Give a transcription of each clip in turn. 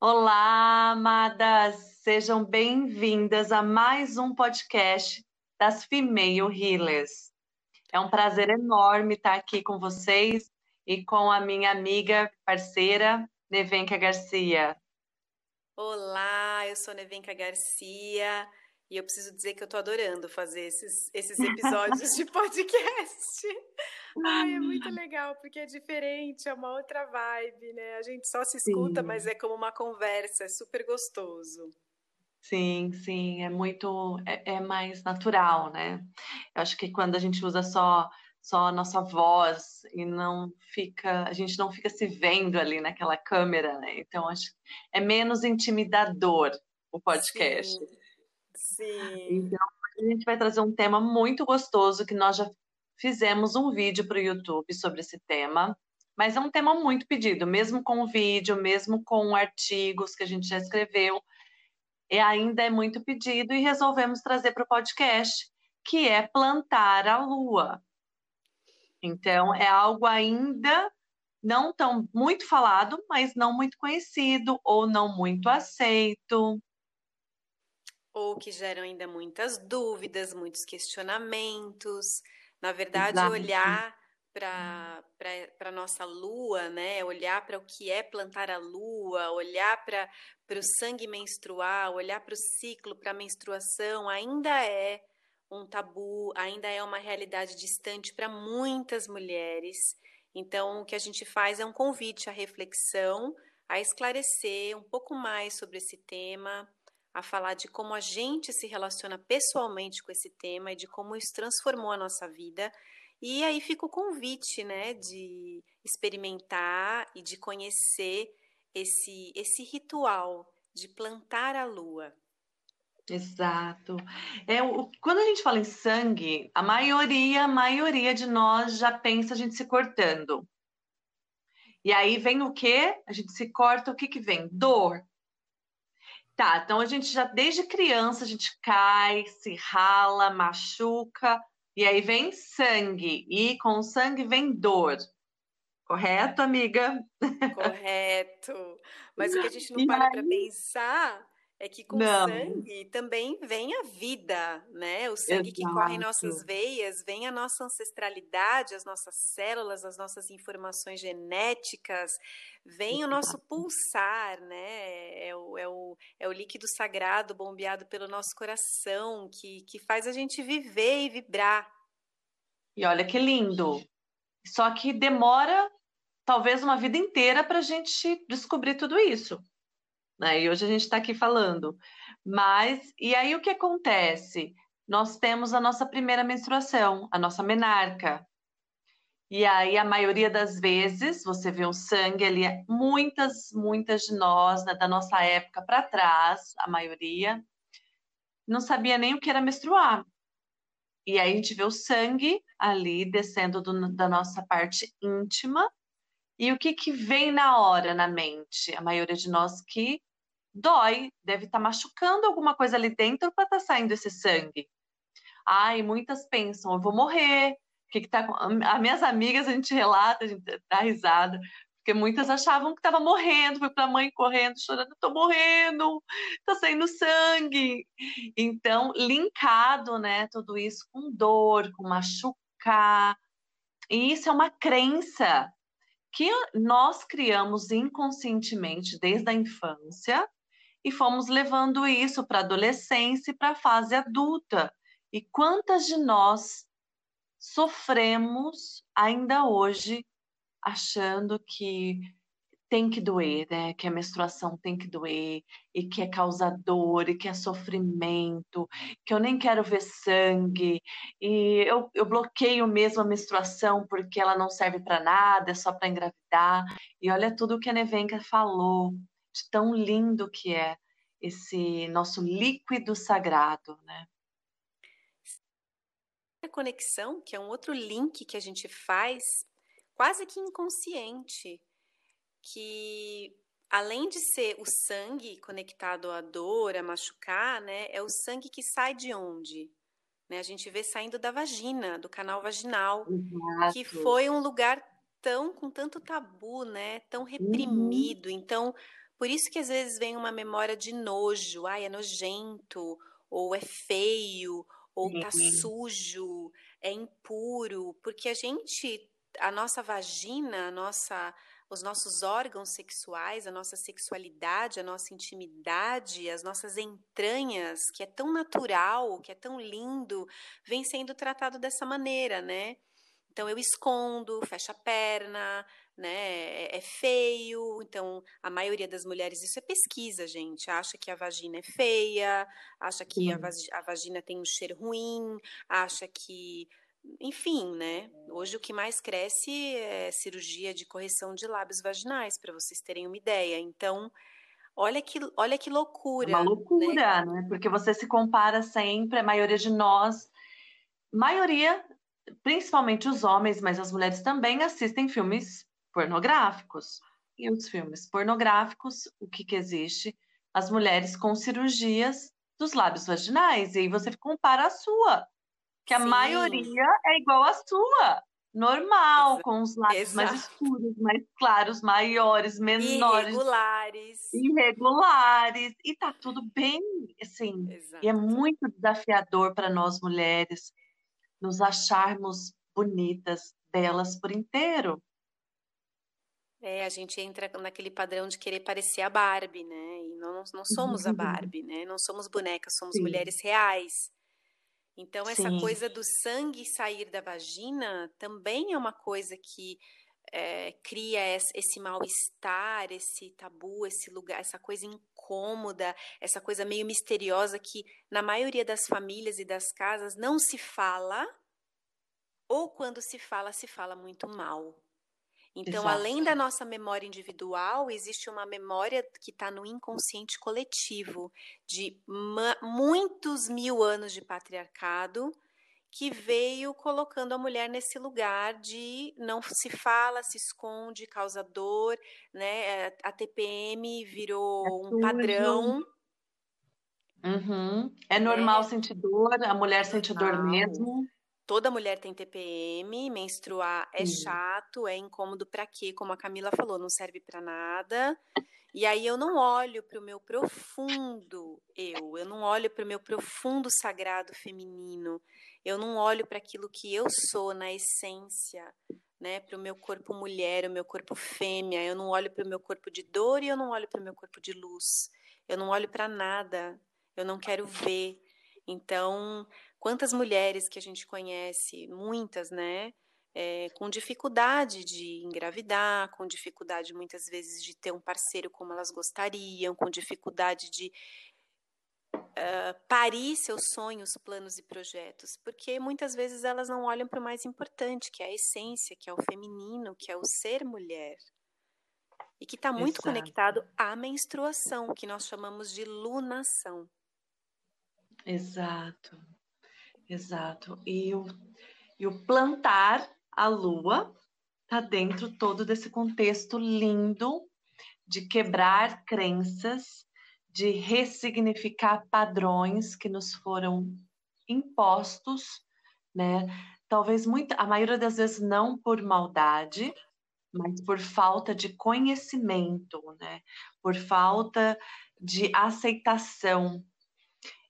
Olá, amadas! Sejam bem-vindas a mais um podcast das Female Healers. É um prazer enorme estar aqui com vocês e com a minha amiga, parceira, Nevenka Garcia. Olá, eu sou Nevenka Garcia e eu preciso dizer que eu tô adorando fazer esses, esses episódios de podcast. Ai, é muito legal, porque é diferente, é uma outra vibe, né? A gente só se escuta, sim. mas é como uma conversa, é super gostoso. Sim, sim, é muito, é, é mais natural, né? Eu acho que quando a gente usa só só a nossa voz e não fica, a gente não fica se vendo ali naquela câmera, né? Então acho é menos intimidador o podcast. Sim. Sim. Então, a gente vai trazer um tema muito gostoso que nós já fizemos um vídeo para o YouTube sobre esse tema, mas é um tema muito pedido, mesmo com vídeo, mesmo com artigos que a gente já escreveu, e ainda é muito pedido e resolvemos trazer para o podcast, que é plantar a lua. Então, é algo ainda não tão muito falado, mas não muito conhecido ou não muito aceito ou que geram ainda muitas dúvidas, muitos questionamentos. Na verdade, Exato. olhar para a nossa lua, né? Olhar para o que é plantar a lua, olhar para o sangue menstrual, olhar para o ciclo, para a menstruação, ainda é um tabu, ainda é uma realidade distante para muitas mulheres. Então, o que a gente faz é um convite à reflexão, a esclarecer um pouco mais sobre esse tema, a falar de como a gente se relaciona pessoalmente com esse tema e de como isso transformou a nossa vida. E aí fica o convite, né, de experimentar e de conhecer esse esse ritual de plantar a lua. Exato. É, o, quando a gente fala em sangue, a maioria, a maioria de nós já pensa a gente se cortando. E aí vem o quê? A gente se corta, o que que vem? Dor, Tá, então a gente já desde criança a gente cai, se rala, machuca, e aí vem sangue, e com sangue vem dor. Correto, amiga? Correto. Mas o que a gente não para para pensar é que com Não. sangue também vem a vida, né? O sangue Exato. que corre em nossas veias, vem a nossa ancestralidade, as nossas células, as nossas informações genéticas, vem Exato. o nosso pulsar, né? É o, é, o, é o líquido sagrado bombeado pelo nosso coração que, que faz a gente viver e vibrar. E olha que lindo! Só que demora talvez uma vida inteira para a gente descobrir tudo isso né? E hoje a gente está aqui falando. Mas, e aí o que acontece? Nós temos a nossa primeira menstruação, a nossa menarca. E aí, a maioria das vezes, você vê o sangue ali, muitas, muitas de nós, né, da nossa época para trás, a maioria, não sabia nem o que era menstruar. E aí a gente vê o sangue ali descendo do, da nossa parte íntima. E o que, que vem na hora na mente? A maioria de nós que dói, deve estar tá machucando alguma coisa ali dentro para estar tá saindo esse sangue. Ai, muitas pensam, eu vou morrer. O que, que tá As minhas amigas, a gente relata, a gente dá risada, porque muitas achavam que estava morrendo, foi para a mãe correndo, chorando, estou morrendo, está saindo sangue. Então, linkado, né, tudo isso com dor, com machucar. E isso é uma crença que nós criamos inconscientemente desde a infância e fomos levando isso para a adolescência e para a fase adulta. E quantas de nós sofremos ainda hoje achando que tem que doer, né? Que a menstruação tem que doer e que é causador e que é sofrimento, que eu nem quero ver sangue e eu, eu bloqueio mesmo a menstruação porque ela não serve para nada, é só para engravidar. E olha tudo o que a Nevenka falou de tão lindo que é esse nosso líquido sagrado, né? A conexão, que é um outro link que a gente faz, quase que inconsciente, que além de ser o sangue conectado à dor, a machucar, né, é o sangue que sai de onde? Né, a gente vê saindo da vagina, do canal vaginal, Exato. que foi um lugar tão com tanto tabu, né, tão reprimido. Uhum. Então, Por isso que às vezes vem uma memória de nojo, ai, é nojento, ou é feio, ou tá sujo, é impuro, porque a gente, a nossa vagina, a nossa os nossos órgãos sexuais, a nossa sexualidade, a nossa intimidade, as nossas entranhas, que é tão natural, que é tão lindo, vem sendo tratado dessa maneira, né? Então eu escondo, fecho a perna, né? É, é feio. Então a maioria das mulheres, isso é pesquisa, gente, acha que a vagina é feia, acha que a, a vagina tem um cheiro ruim, acha que enfim, né? Hoje o que mais cresce é cirurgia de correção de lábios vaginais, para vocês terem uma ideia. Então, olha que, olha que loucura. Uma loucura, né? né? Porque você se compara sempre, a maioria de nós, maioria, principalmente os homens, mas as mulheres também assistem filmes pornográficos. E os filmes pornográficos, o que, que existe? As mulheres com cirurgias dos lábios vaginais, e aí você compara a sua que a Sim. maioria é igual à sua. Normal, Exa com os lábios mais escuros, mais claros, maiores, menores. Irregulares. Irregulares. E tá tudo bem, assim. Exato. E é muito desafiador para nós mulheres nos acharmos bonitas, belas por inteiro. É, a gente entra naquele padrão de querer parecer a Barbie, né? E nós não somos a Barbie, né? Não somos bonecas, somos Sim. mulheres reais. Então, essa Sim. coisa do sangue sair da vagina também é uma coisa que é, cria esse mal-estar, esse tabu, esse lugar, essa coisa incômoda, essa coisa meio misteriosa que na maioria das famílias e das casas não se fala, ou quando se fala, se fala muito mal. Então, Exato. além da nossa memória individual, existe uma memória que está no inconsciente coletivo de muitos mil anos de patriarcado que veio colocando a mulher nesse lugar de não se fala, se esconde, causa dor, né? A TPM virou é um padrão. Uhum. É normal é. sentir dor, a mulher sente dor mesmo toda mulher tem TPM, menstruar é chato, é incômodo para quê? Como a Camila falou, não serve para nada. E aí eu não olho para o meu profundo eu, eu não olho para o meu profundo sagrado feminino, eu não olho para aquilo que eu sou na essência, né? Para o meu corpo mulher, o meu corpo fêmea, eu não olho para o meu corpo de dor e eu não olho para o meu corpo de luz. Eu não olho para nada, eu não quero ver. Então, Quantas mulheres que a gente conhece, muitas, né? É, com dificuldade de engravidar, com dificuldade muitas vezes de ter um parceiro como elas gostariam, com dificuldade de uh, parir seus sonhos, planos e projetos, porque muitas vezes elas não olham para o mais importante, que é a essência, que é o feminino, que é o ser mulher. E que está muito Exato. conectado à menstruação, que nós chamamos de lunação. Exato. Exato. E o, e o plantar a lua está dentro todo desse contexto lindo de quebrar crenças, de ressignificar padrões que nos foram impostos, né? Talvez muita, a maioria das vezes não por maldade, mas por falta de conhecimento, né? Por falta de aceitação.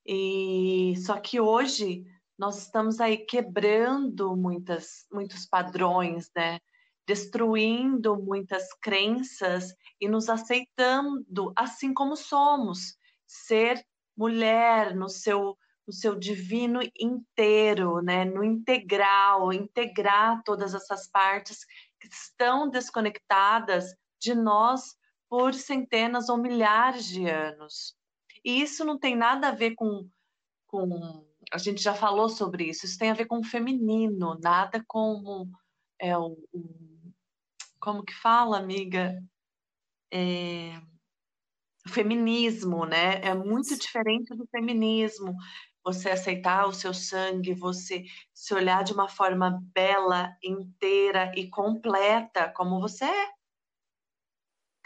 E só que hoje nós estamos aí quebrando muitas, muitos padrões, né? Destruindo muitas crenças e nos aceitando assim como somos. Ser mulher no seu no seu divino inteiro, né? No integral, integrar todas essas partes que estão desconectadas de nós por centenas ou milhares de anos. E isso não tem nada a ver com, com a gente já falou sobre isso. Isso tem a ver com o feminino, nada com é, o, o como que fala, amiga? É, o feminismo, né? É muito diferente do feminismo. Você aceitar o seu sangue, você se olhar de uma forma bela, inteira e completa, como você é.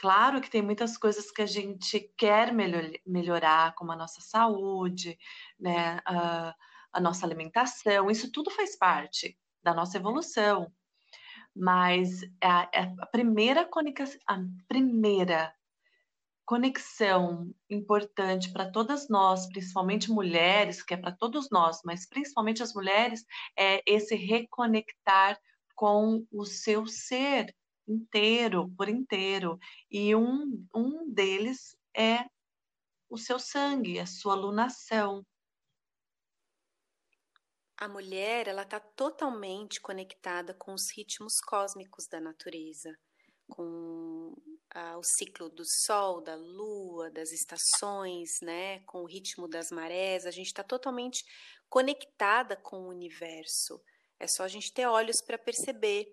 Claro que tem muitas coisas que a gente quer melhor, melhorar, como a nossa saúde, né, a, a nossa alimentação, isso tudo faz parte da nossa evolução. Mas a, a primeira, a primeira conexão importante para todas nós, principalmente mulheres, que é para todos nós, mas principalmente as mulheres, é esse reconectar com o seu ser inteiro, por inteiro. E um, um deles é o seu sangue, a sua lunação. A mulher, ela está totalmente conectada com os ritmos cósmicos da natureza, com ah, o ciclo do sol, da lua, das estações, né, com o ritmo das marés. A gente está totalmente conectada com o universo. É só a gente ter olhos para perceber.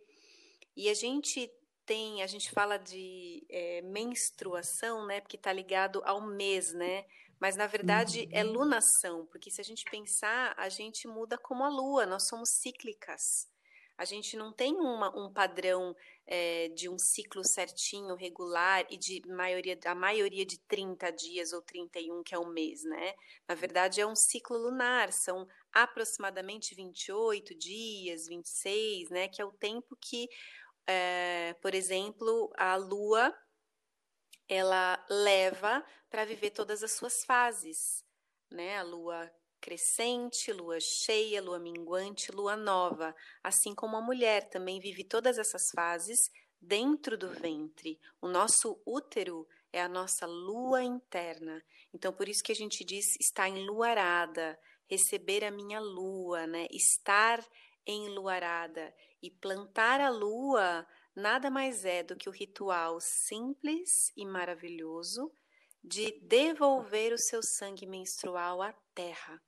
E a gente tem, a gente fala de é, menstruação, né, porque está ligado ao mês, né? Mas na verdade é uhum. lunação, porque se a gente pensar, a gente muda como a lua, nós somos cíclicas. A gente não tem uma, um padrão é, de um ciclo certinho, regular e de maioria, a maioria de 30 dias ou 31, que é o mês, né? Na verdade, é um ciclo lunar, são aproximadamente 28 dias, 26, né? Que é o tempo que, é, por exemplo, a lua ela leva para viver todas as suas fases, né? A lua crescente, lua cheia, lua minguante, lua nova, assim como a mulher também vive todas essas fases dentro do ventre. O nosso útero é a nossa lua interna. Então, por isso que a gente diz estar enluarada, receber a minha lua, né? Estar enluarada e plantar a lua nada mais é do que o ritual simples e maravilhoso de devolver o seu sangue menstrual à terra.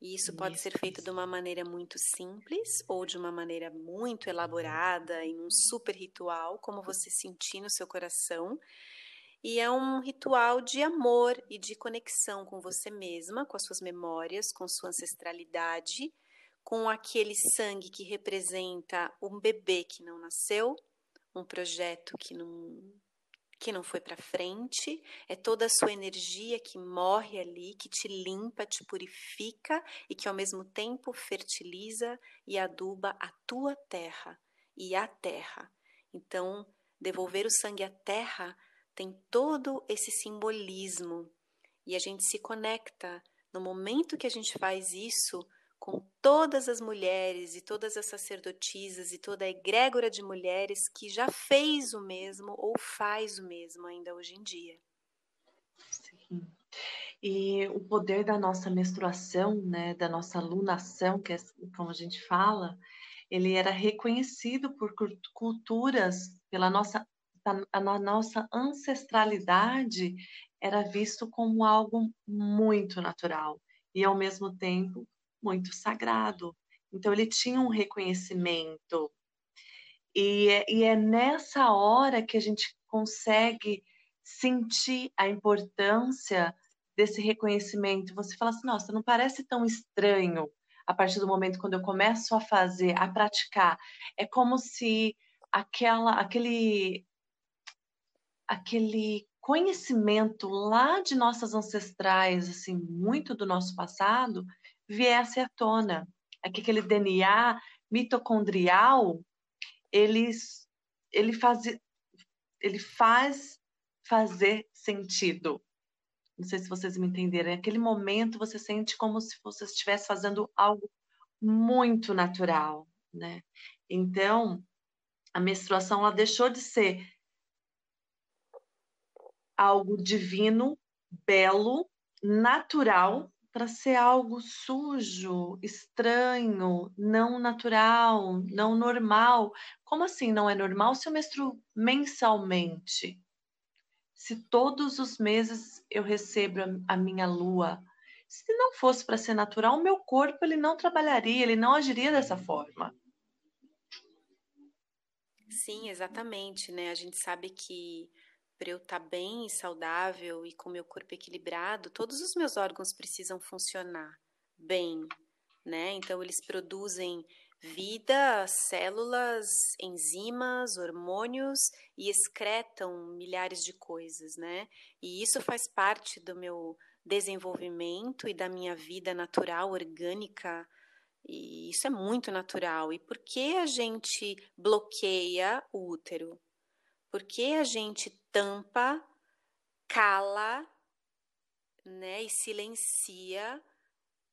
E isso pode ser feito de uma maneira muito simples ou de uma maneira muito elaborada, em um super ritual, como você sentir no seu coração. E é um ritual de amor e de conexão com você mesma, com as suas memórias, com sua ancestralidade, com aquele sangue que representa um bebê que não nasceu, um projeto que não que não foi para frente, é toda a sua energia que morre ali, que te limpa, te purifica e que ao mesmo tempo fertiliza e aduba a tua terra e a terra. Então, devolver o sangue à terra tem todo esse simbolismo. E a gente se conecta. No momento que a gente faz isso com todas as mulheres e todas as sacerdotisas e toda a egrégora de mulheres que já fez o mesmo ou faz o mesmo ainda hoje em dia. Sim. E o poder da nossa menstruação, né, da nossa lunação, que é como a gente fala, ele era reconhecido por culturas, pela nossa, a nossa ancestralidade, era visto como algo muito natural e ao mesmo tempo muito sagrado. Então, ele tinha um reconhecimento. E é, e é nessa hora que a gente consegue sentir a importância desse reconhecimento. Você fala assim, nossa, não parece tão estranho a partir do momento quando eu começo a fazer, a praticar. É como se aquela, aquele, aquele conhecimento lá de nossas ancestrais, assim, muito do nosso passado, viesse à tona. Aquele DNA mitocondrial, ele, ele, faz, ele faz fazer sentido. Não sei se vocês me entenderam. Naquele momento, você sente como se você estivesse fazendo algo muito natural, né? Então, a menstruação ela deixou de ser algo divino, belo, natural para ser algo sujo, estranho, não natural, não normal. Como assim não é normal se eu menstruo mensalmente? Se todos os meses eu recebo a minha lua, se não fosse para ser natural, meu corpo ele não trabalharia, ele não agiria dessa forma. Sim, exatamente, né? A gente sabe que para eu estar tá bem e saudável e com meu corpo equilibrado, todos os meus órgãos precisam funcionar bem, né? Então eles produzem vida, células, enzimas, hormônios e excretam milhares de coisas, né? E isso faz parte do meu desenvolvimento e da minha vida natural, orgânica. E isso é muito natural. E por que a gente bloqueia o útero? Por que a gente tampa cala né, e silencia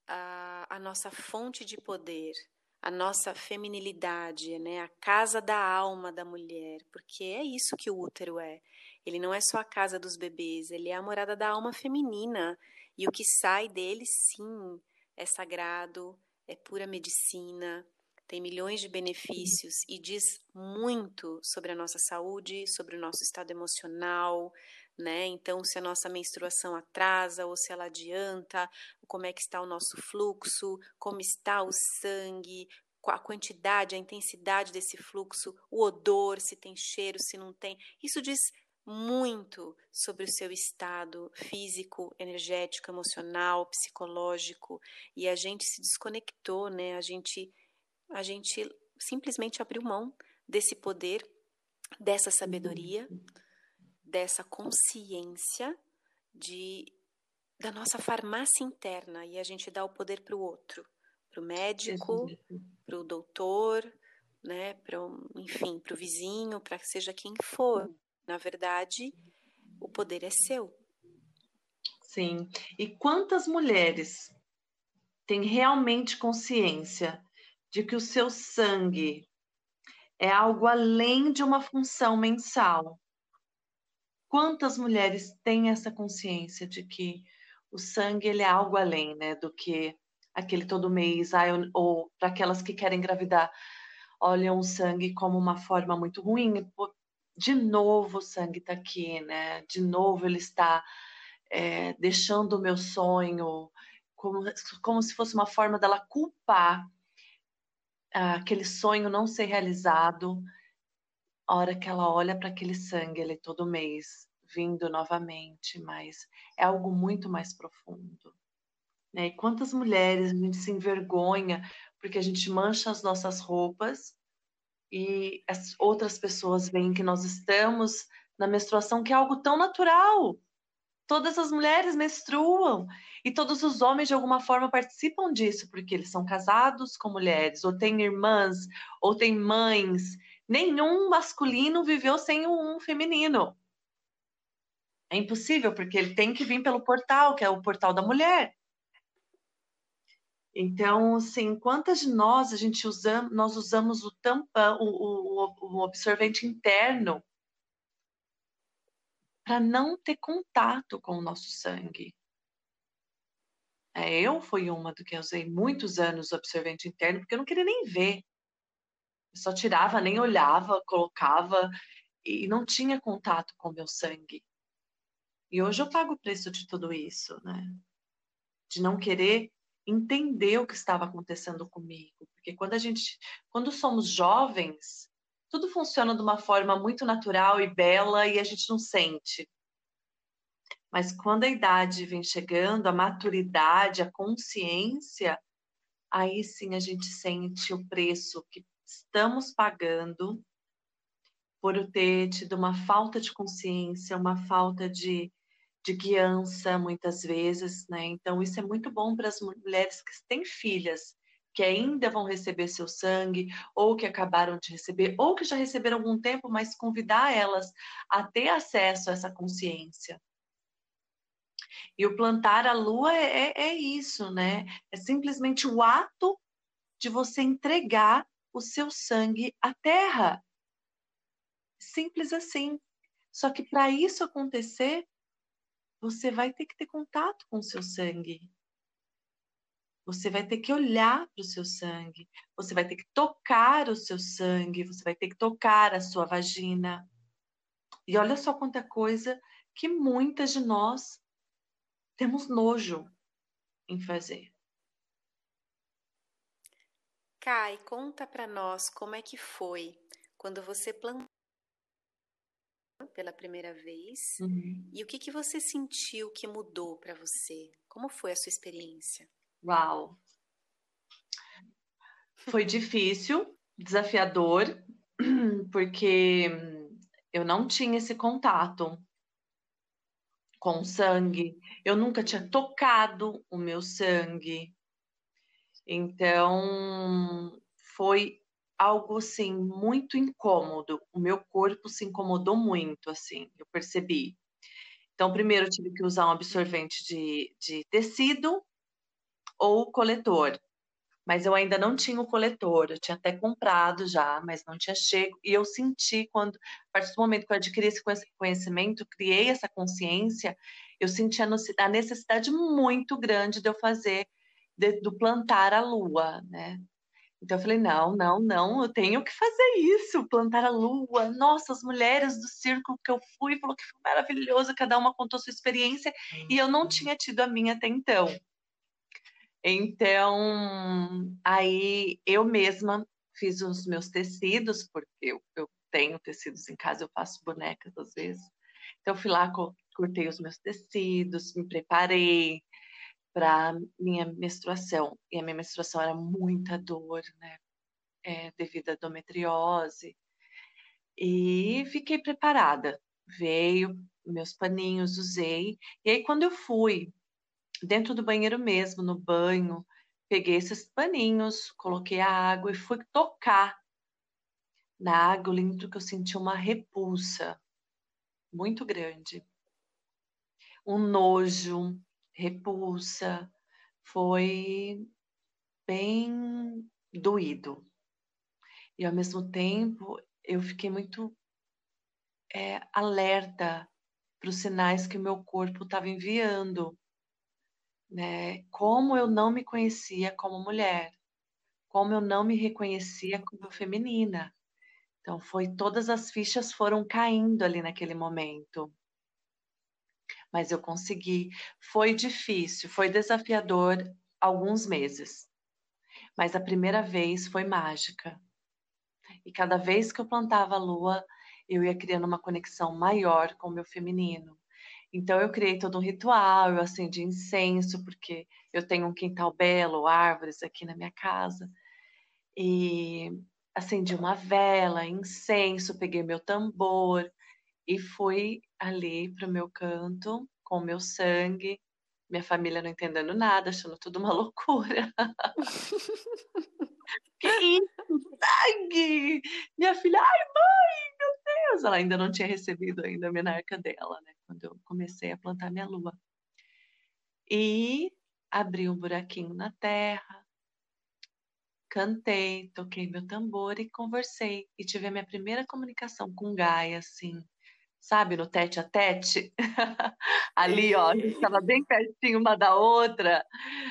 a, a nossa fonte de poder, a nossa feminilidade, né, a casa da alma da mulher, porque é isso que o útero é. Ele não é só a casa dos bebês, ele é a morada da alma feminina. E o que sai dele, sim, é sagrado, é pura medicina, tem milhões de benefícios e diz muito sobre a nossa saúde, sobre o nosso estado emocional, né? Então, se a nossa menstruação atrasa ou se ela adianta, como é que está o nosso fluxo, como está o sangue, a quantidade, a intensidade desse fluxo, o odor, se tem cheiro, se não tem. Isso diz muito sobre o seu estado físico, energético, emocional, psicológico, e a gente se desconectou, né? A gente a gente simplesmente abriu mão desse poder, dessa sabedoria. Dessa consciência de da nossa farmácia interna e a gente dá o poder para o outro, para o médico, para o doutor, né, para enfim, para o vizinho, para que seja quem for. Na verdade, o poder é seu. Sim. E quantas mulheres têm realmente consciência de que o seu sangue é algo além de uma função mensal? Quantas mulheres têm essa consciência de que o sangue ele é algo além, né, do que aquele todo mês, ah, eu, ou para aquelas que querem engravidar, olham o sangue como uma forma muito ruim. De novo o sangue está aqui, né? De novo ele está é, deixando o meu sonho, como, como se fosse uma forma dela culpar aquele sonho não ser realizado a hora que ela olha para aquele sangue ele todo mês vindo novamente, mas é algo muito mais profundo. Né? E quantas mulheres a gente se envergonha porque a gente mancha as nossas roupas e as outras pessoas veem que nós estamos na menstruação, que é algo tão natural. Todas as mulheres menstruam e todos os homens de alguma forma participam disso, porque eles são casados com mulheres, ou têm irmãs, ou têm mães, nenhum masculino viveu sem um feminino. É impossível, porque ele tem que vir pelo portal, que é o portal da mulher. Então, assim, quantas de nós a gente usa, nós usamos o tampão, o, o, o absorvente interno para não ter contato com o nosso sangue? É, eu fui uma do que usei muitos anos absorvente interno, porque eu não queria nem ver só tirava, nem olhava, colocava e não tinha contato com o meu sangue. E hoje eu pago o preço de tudo isso, né? De não querer entender o que estava acontecendo comigo, porque quando a gente, quando somos jovens, tudo funciona de uma forma muito natural e bela e a gente não sente. Mas quando a idade vem chegando, a maturidade, a consciência, aí sim a gente sente o preço que estamos pagando por ter tido uma falta de consciência, uma falta de, de guiança, muitas vezes, né? Então, isso é muito bom para as mulheres que têm filhas, que ainda vão receber seu sangue, ou que acabaram de receber, ou que já receberam algum tempo, mas convidar elas a ter acesso a essa consciência. E o plantar a lua é, é, é isso, né? É simplesmente o ato de você entregar o seu sangue à terra. Simples assim. Só que para isso acontecer, você vai ter que ter contato com o seu sangue. Você vai ter que olhar para o seu sangue. Você vai ter que tocar o seu sangue. Você vai ter que tocar a sua vagina. E olha só quanta coisa que muitas de nós temos nojo em fazer. Kai, conta para nós como é que foi quando você plantou pela primeira vez uhum. e o que, que você sentiu que mudou para você? Como foi a sua experiência? Uau! Foi difícil, desafiador, porque eu não tinha esse contato com sangue, eu nunca tinha tocado o meu sangue, então, foi algo assim muito incômodo. O meu corpo se incomodou muito, assim, eu percebi. Então, primeiro eu tive que usar um absorvente de, de tecido ou coletor. Mas eu ainda não tinha o coletor, eu tinha até comprado já, mas não tinha chego. E eu senti quando, a partir do momento que eu adquiri esse conhecimento, criei essa consciência, eu senti a necessidade muito grande de eu fazer, de, do plantar a lua, né? Então eu falei, não, não, não, eu tenho que fazer isso, plantar a lua. Nossa, as mulheres do círculo que eu fui falou que foi maravilhoso, cada uma contou sua experiência e eu não tinha tido a minha até então. Então, aí eu mesma fiz os meus tecidos, porque eu, eu tenho tecidos em casa, eu faço bonecas às vezes. Então, fui lá, cortei os meus tecidos, me preparei, para minha menstruação. E a minha menstruação era muita dor, né? É, devido à endometriose. E fiquei preparada. Veio meus paninhos, usei. E aí, quando eu fui dentro do banheiro mesmo, no banho, peguei esses paninhos, coloquei a água e fui tocar na água. Eu lembro que eu senti uma repulsa muito grande. Um nojo, repulsa, foi bem doído. E ao mesmo tempo eu fiquei muito é, alerta para os sinais que o meu corpo estava enviando. Né? Como eu não me conhecia como mulher, como eu não me reconhecia como feminina. Então foi todas as fichas foram caindo ali naquele momento mas eu consegui. Foi difícil, foi desafiador alguns meses, mas a primeira vez foi mágica. E cada vez que eu plantava a lua, eu ia criando uma conexão maior com o meu feminino. Então eu criei todo um ritual, eu acendi incenso, porque eu tenho um quintal belo, árvores aqui na minha casa. E acendi uma vela, incenso, peguei meu tambor e fui ali para o meu canto com o meu sangue, minha família não entendendo nada, achando tudo uma loucura. que isso, sangue! Minha filha, ai mãe, meu Deus! Ela ainda não tinha recebido ainda a menarca dela, né? Quando eu comecei a plantar minha lua. E abri um buraquinho na terra, cantei, toquei meu tambor e conversei. E tive a minha primeira comunicação com Gaia, assim, sabe, no tete a tete. Ali, ó, a gente estava bem pertinho uma da outra.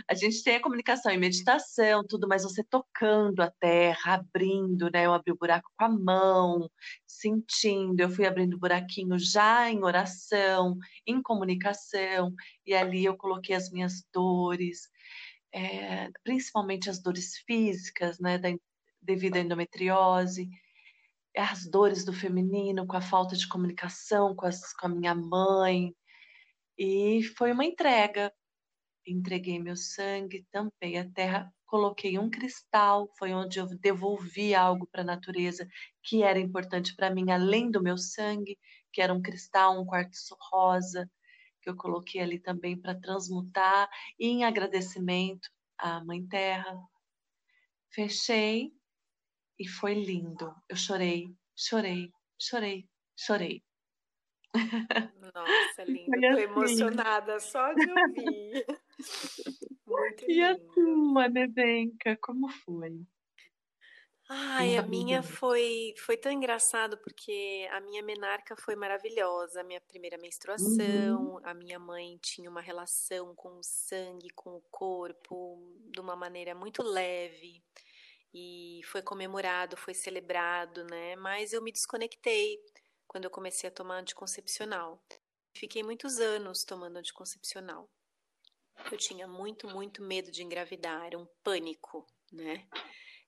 A gente tem a comunicação e meditação, tudo, mas você tocando a terra, abrindo, né? Eu abri o buraco com a mão, sentindo. Eu fui abrindo o buraquinho já em oração, em comunicação, e ali eu coloquei as minhas dores, é, principalmente as dores físicas, né? Da, devido à endometriose as dores do feminino, com a falta de comunicação com, as, com a minha mãe. E foi uma entrega. Entreguei meu sangue, tampei a terra, coloquei um cristal, foi onde eu devolvi algo para a natureza que era importante para mim, além do meu sangue, que era um cristal, um quartzo rosa, que eu coloquei ali também para transmutar, e em agradecimento à Mãe Terra. Fechei e foi lindo. Eu chorei, chorei, chorei, chorei. Nossa, linda. Estou assim. emocionada só de ouvir. Muito e a tua, Nevenka, como foi? Ai, a minha foi, foi tão engraçado porque a minha menarca foi maravilhosa, a minha primeira menstruação, uhum. a minha mãe tinha uma relação com o sangue, com o corpo, de uma maneira muito leve e foi comemorado, foi celebrado, né? Mas eu me desconectei quando eu comecei a tomar anticoncepcional. Fiquei muitos anos tomando anticoncepcional. Eu tinha muito, muito medo de engravidar, era um pânico, né?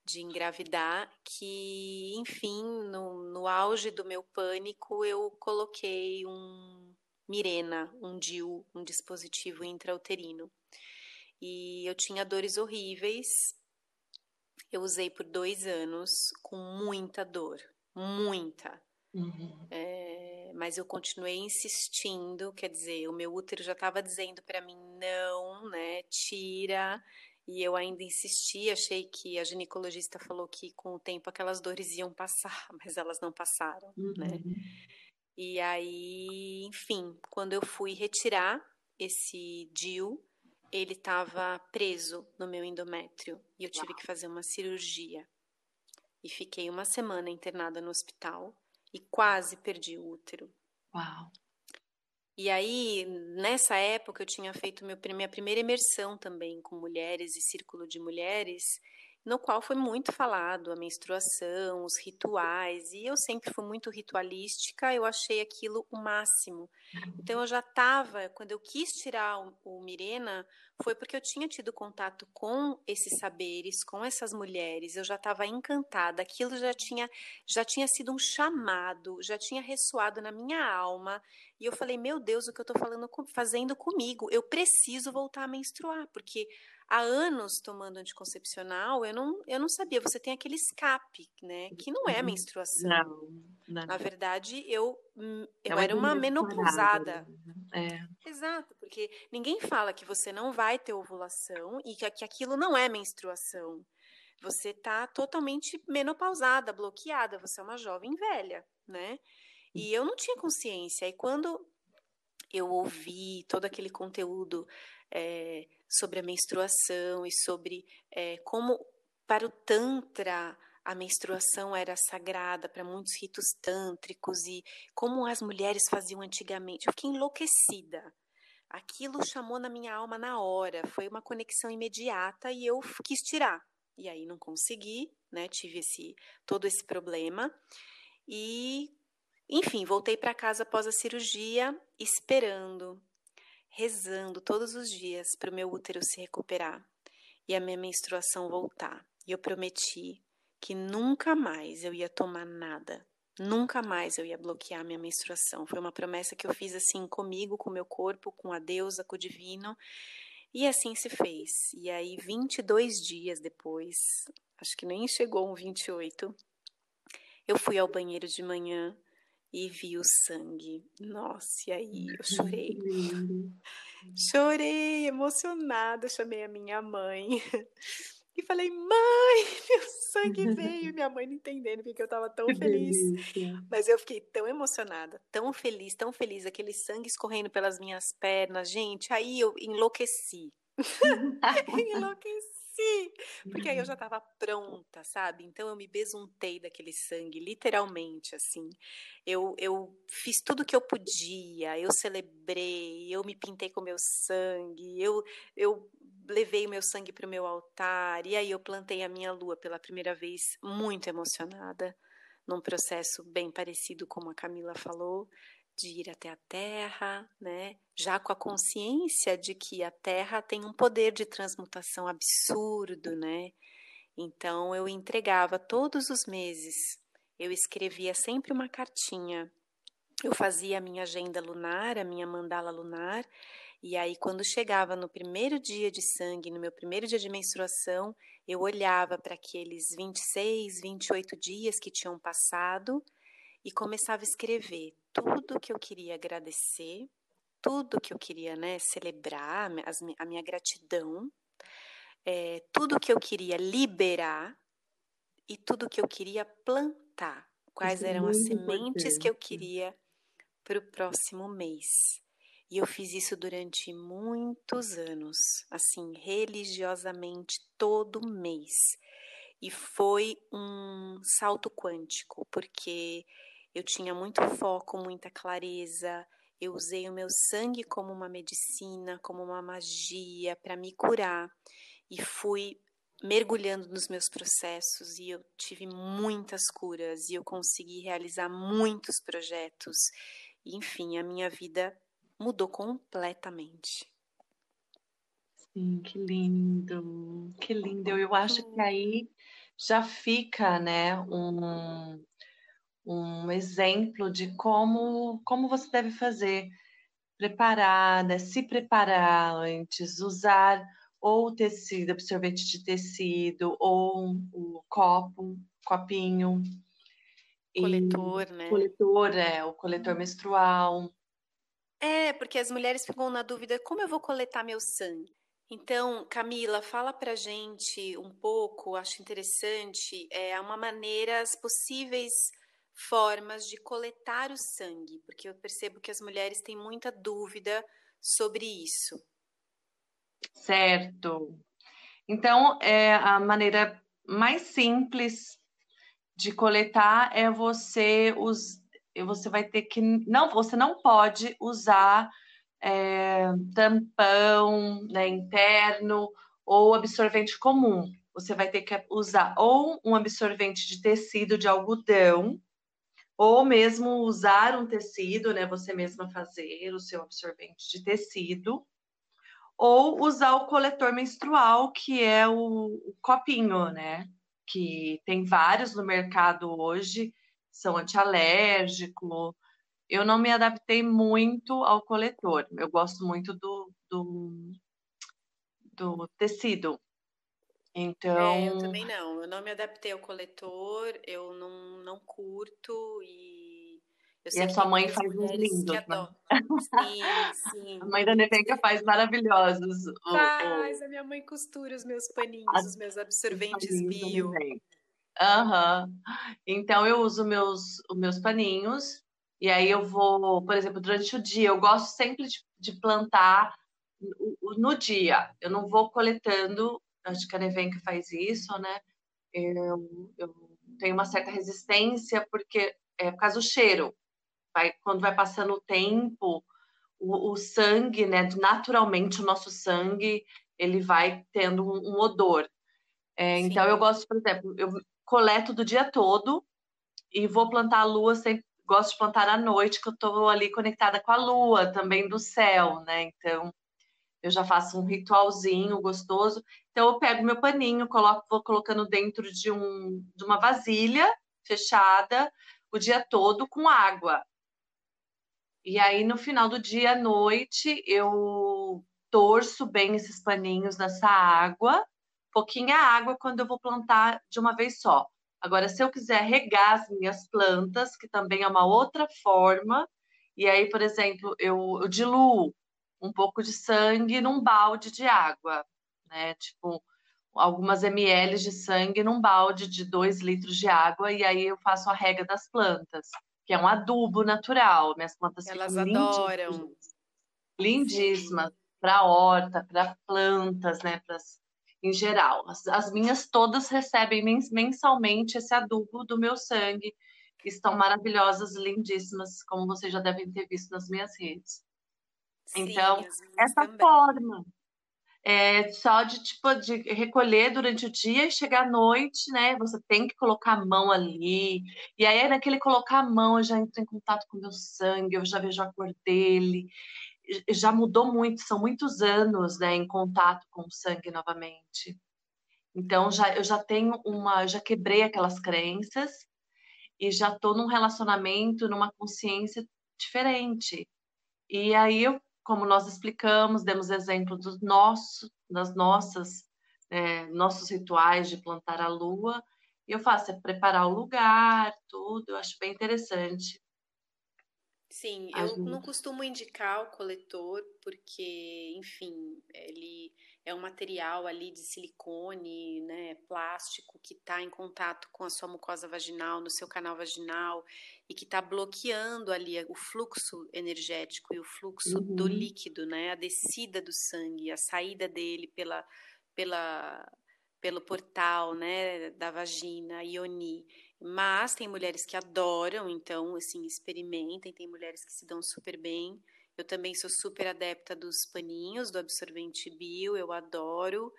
De engravidar, que, enfim, no, no auge do meu pânico, eu coloquei um Mirena, um DIU, um dispositivo intrauterino. E eu tinha dores horríveis, eu usei por dois anos com muita dor, muita. Uhum. É, mas eu continuei insistindo, quer dizer, o meu útero já estava dizendo para mim não, né, tira. E eu ainda insisti, achei que a ginecologista falou que com o tempo aquelas dores iam passar, mas elas não passaram, né? uhum. né? E aí, enfim, quando eu fui retirar esse DIU, ele estava preso no meu endométrio e eu tive Uau. que fazer uma cirurgia. E fiquei uma semana internada no hospital e quase perdi o útero. Uau! E aí, nessa época, eu tinha feito meu, minha primeira imersão também com mulheres e círculo de mulheres, no qual foi muito falado a menstruação, os rituais, e eu sempre fui muito ritualística, eu achei aquilo o máximo. Então eu já estava, quando eu quis tirar o, o, Mirena, foi porque eu tinha tido contato com esses saberes, com essas mulheres, eu já estava encantada, aquilo já tinha, já tinha sido um chamado, já tinha ressoado na minha alma, e eu falei, meu Deus, o que eu estou fazendo comigo? Eu preciso voltar a menstruar, porque há anos tomando anticoncepcional, eu não, eu não sabia. Você tem aquele escape, né? Que não é uhum. menstruação. Não, não. Na verdade, eu, hum, eu é era uma menopausada. É. Exato, porque ninguém fala que você não vai ter ovulação e que, que aquilo não é menstruação. Você está totalmente menopausada, bloqueada. Você é uma jovem velha, né? E eu não tinha consciência. E quando eu ouvi todo aquele conteúdo é, sobre a menstruação e sobre é, como, para o Tantra, a menstruação era sagrada para muitos ritos tântricos e como as mulheres faziam antigamente. Eu fiquei enlouquecida. Aquilo chamou na minha alma na hora, foi uma conexão imediata e eu quis tirar. E aí não consegui, né? Tive esse todo esse problema e enfim, voltei para casa após a cirurgia, esperando rezando todos os dias para o meu útero se recuperar e a minha menstruação voltar. E eu prometi que nunca mais eu ia tomar nada, nunca mais eu ia bloquear minha menstruação. Foi uma promessa que eu fiz assim comigo, com o meu corpo, com a deusa, com o divino. E assim se fez. E aí, 22 dias depois, acho que nem chegou um 28, eu fui ao banheiro de manhã e vi o sangue. Nossa, e aí eu chorei. chorei, emocionada, chamei a minha mãe. E falei, mãe, meu sangue veio. Minha mãe não entendendo porque eu estava tão feliz. Mas eu fiquei tão emocionada, tão feliz, tão feliz. Aquele sangue escorrendo pelas minhas pernas. Gente, aí eu enlouqueci. enlouqueci sim! Porque aí eu já estava pronta, sabe? Então eu me besuntei daquele sangue, literalmente, assim. Eu, eu fiz tudo que eu podia, eu celebrei, eu me pintei com meu sangue, eu, eu levei o meu sangue para o meu altar, e aí eu plantei a minha lua pela primeira vez, muito emocionada, num processo bem parecido como a Camila falou de ir até a Terra, né? Já com a consciência de que a Terra tem um poder de transmutação absurdo, né? Então eu entregava todos os meses, eu escrevia sempre uma cartinha. Eu fazia a minha agenda lunar, a minha mandala lunar, e aí quando chegava no primeiro dia de sangue, no meu primeiro dia de menstruação, eu olhava para aqueles 26, 28 dias que tinham passado e começava a escrever tudo que eu queria agradecer, tudo que eu queria né, celebrar, a minha gratidão, é, tudo que eu queria liberar e tudo que eu queria plantar. Quais Isso é eram as sementes importante. que eu queria para o próximo mês. E eu fiz isso durante muitos anos, assim, religiosamente, todo mês. E foi um salto quântico, porque eu tinha muito foco, muita clareza. Eu usei o meu sangue como uma medicina, como uma magia para me curar e fui mergulhando nos meus processos e eu tive muitas curas e eu consegui realizar muitos projetos. enfim, a minha vida mudou completamente. Sim, que lindo, que lindo. Eu acho que aí já fica, né, um, um exemplo de como, como você deve fazer. Preparar, né? se preparar antes, usar ou tecido, absorvente de tecido, ou o copo, copinho. Coletor, e, né? Coletor, é, o coletor menstrual. É, porque as mulheres ficam na dúvida, como eu vou coletar meu sangue? Então, Camila, fala pra gente um pouco, acho interessante, é uma maneira, as possíveis formas de coletar o sangue, porque eu percebo que as mulheres têm muita dúvida sobre isso. Certo. Então, é a maneira mais simples de coletar é você us... você vai ter que não, você não pode usar é, tampão né, interno ou absorvente comum. Você vai ter que usar ou um absorvente de tecido de algodão, ou mesmo usar um tecido, né? Você mesma fazer o seu absorvente de tecido, ou usar o coletor menstrual, que é o, copinho, né? Que tem vários no mercado hoje, são antialérgico. Eu não me adaptei muito ao coletor. Eu gosto muito do, do, do tecido. Então. É, eu também não. Eu não me adaptei ao coletor, eu não, não curto e. e a sua mãe faz uns lindos, né? Sim, sim. A mãe da Nevenka faz maravilhosos. Faz, o... a minha mãe costura os meus paninhos, As... os meus absorventes bio. Aham. Uhum. Então eu uso meus, os meus paninhos e aí eu vou, por exemplo, durante o dia, eu gosto sempre de, de plantar no, no dia. Eu não vou coletando acho que a Nevenka faz isso, né? Eu, eu tenho uma certa resistência porque é por causa do cheiro. Vai, quando vai passando o tempo, o, o, sangue, né? Naturalmente, o nosso sangue, ele vai tendo um, um odor. É, então, eu gosto, por exemplo, eu coleto do dia todo e vou plantar a lua sempre. Gosto de plantar à noite, que eu estou ali conectada com a lua, também do céu, né? Então, eu já faço um ritualzinho gostoso. Então eu pego meu paninho, coloco, vou colocando dentro de, um, de uma vasilha fechada o dia todo com água. E aí no final do dia à noite eu torço bem esses paninhos nessa água, pouquinha água quando eu vou plantar de uma vez só. Agora, se eu quiser regar as minhas plantas, que também é uma outra forma, e aí, por exemplo, eu, eu diluo um pouco de sangue num balde de água, né? Tipo, algumas ml de sangue num balde de 2 litros de água, e aí eu faço a rega das plantas, que é um adubo natural. Minhas plantas Elas adoram. Lindíssimas. Para horta, para plantas, né? Pras, em geral. As, as minhas todas recebem mensalmente esse adubo do meu sangue. Estão maravilhosas, lindíssimas, como vocês já devem ter visto nas minhas redes. Então, essa também. forma é só de tipo de recolher durante o dia e chegar à noite, né? Você tem que colocar a mão ali. E aí, naquele colocar a mão, eu já entro em contato com o meu sangue, eu já vejo a cor dele. Já mudou muito, são muitos anos, né, em contato com o sangue novamente. Então, já, eu já tenho uma, já quebrei aquelas crenças e já estou num relacionamento, numa consciência diferente. E aí eu como nós explicamos, demos exemplo dos nossos, das nossas, é, nossos rituais de plantar a lua. E eu faço é preparar o lugar, tudo. Eu acho bem interessante. Sim, eu não costumo indicar o coletor porque, enfim, ele é um material ali de silicone, né, plástico, que está em contato com a sua mucosa vaginal, no seu canal vaginal, e que está bloqueando ali o fluxo energético e o fluxo uhum. do líquido, né, a descida do sangue, a saída dele pela, pela, pelo portal, né, da vagina, ioni. Mas tem mulheres que adoram, então, assim, experimentem, tem mulheres que se dão super bem. Eu também sou super adepta dos paninhos, do absorvente bio, eu adoro.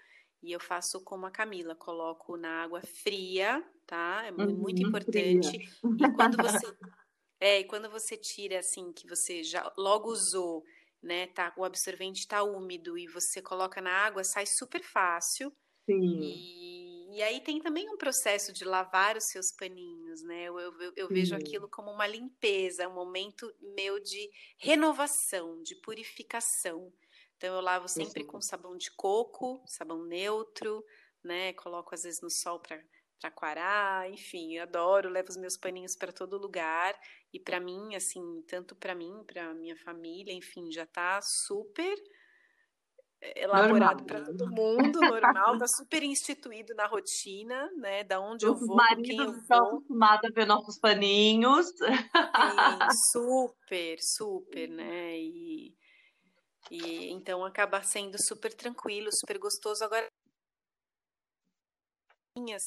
E eu faço como a Camila, coloco na água fria, tá? É uhum, muito importante. Fria. E quando você é, e quando você tira assim que você já logo usou, né, tá, o absorvente está úmido e você coloca na água, sai super fácil. Sim. E e aí tem também um processo de lavar os seus paninhos, né? Eu, eu, eu vejo aquilo como uma limpeza, um momento meu de renovação, de purificação. Então eu lavo sempre com sabão de coco, sabão neutro, né? Coloco às vezes no sol para para quarar, enfim, eu adoro, levo os meus paninhos para todo lugar e para mim, assim, tanto para mim, para minha família, enfim, já tá super elaborado para todo mundo, normal, tá super instituído na rotina, né? Da onde Os eu vou, quem eu estão acostumados a ver nossos paninhos. Sim, super, super, né? E, e então acaba sendo super tranquilo, super gostoso. Agora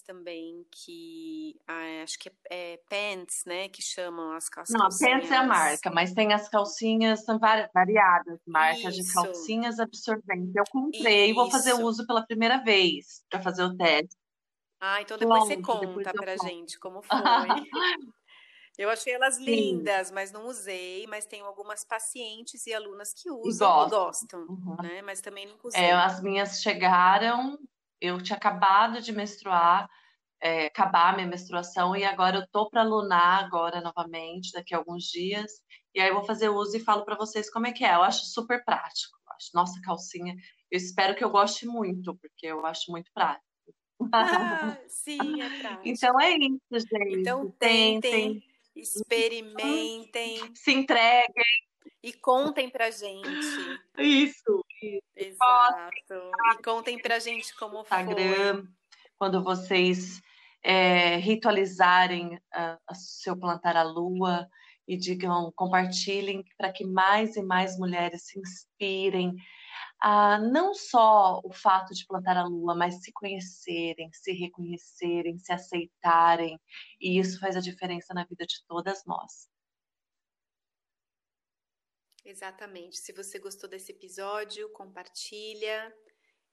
também que ah, acho que é, é, pants, né, que chamam as calças. Não, pants é a marca, mas tem as calcinhas são variadas marcas Isso. de calcinhas absorventes. Eu comprei e vou fazer uso pela primeira vez para fazer o teste. Ah, então depois você conta depois pra conto. gente como foi. Eu achei elas lindas, Sim. mas não usei. Mas tenho algumas pacientes e alunas que usam e gostam, e gostam uhum. né? Mas também não usei. É, as minhas chegaram eu tinha acabado de menstruar, é, acabar a minha menstruação, e agora eu tô para lunar agora novamente, daqui a alguns dias. E aí eu vou fazer uso e falo para vocês como é que é. Eu acho super prático. Acho, nossa, calcinha. Eu espero que eu goste muito, porque eu acho muito prático. Ah, sim, é prático. Então é isso, gente. Então tentem, tentem experimentem. Se entreguem. E contem pra gente. Isso. Exato. E contem pra gente como Instagram, foi. Quando vocês é, ritualizarem o seu plantar a lua e digam, compartilhem para que mais e mais mulheres se inspirem a não só o fato de plantar a lua, mas se conhecerem, se reconhecerem, se aceitarem, e isso faz a diferença na vida de todas nós. Exatamente. Se você gostou desse episódio, compartilha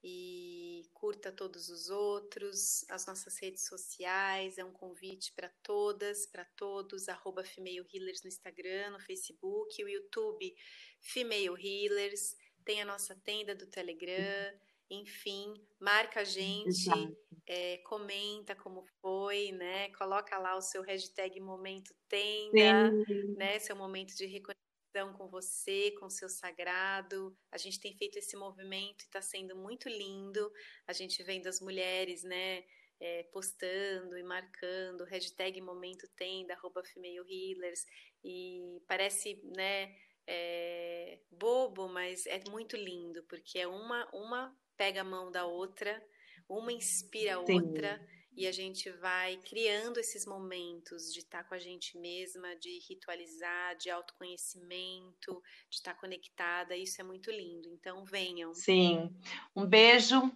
e curta todos os outros, as nossas redes sociais, é um convite para todas, para todos, arroba Female Healers no Instagram, no Facebook, o YouTube Female Healers, tem a nossa tenda do Telegram, enfim, marca a gente, é, comenta como foi, né? Coloca lá o seu hashtag momento tenda, Sim. né? Seu momento de reconhecimento com você, com o seu sagrado. A gente tem feito esse movimento e está sendo muito lindo. A gente vendo as mulheres, né, é, postando e marcando, hashtag Momento Tenda, arroba Female Healers, e parece, né, é, bobo, mas é muito lindo, porque é uma, uma pega a mão da outra, uma inspira a Sim. outra, e a gente vai criando esses momentos de estar com a gente mesma, de ritualizar, de autoconhecimento, de estar conectada. Isso é muito lindo. Então venham. Sim. Um beijo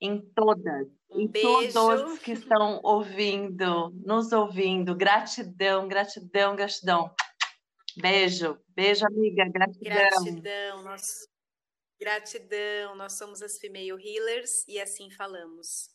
em todas, um em beijo. todos que estão ouvindo, nos ouvindo. Gratidão, gratidão, gratidão. Beijo, beijo, amiga. Gratidão. Gratidão, nós, gratidão. Nós somos as Female Healers e assim falamos.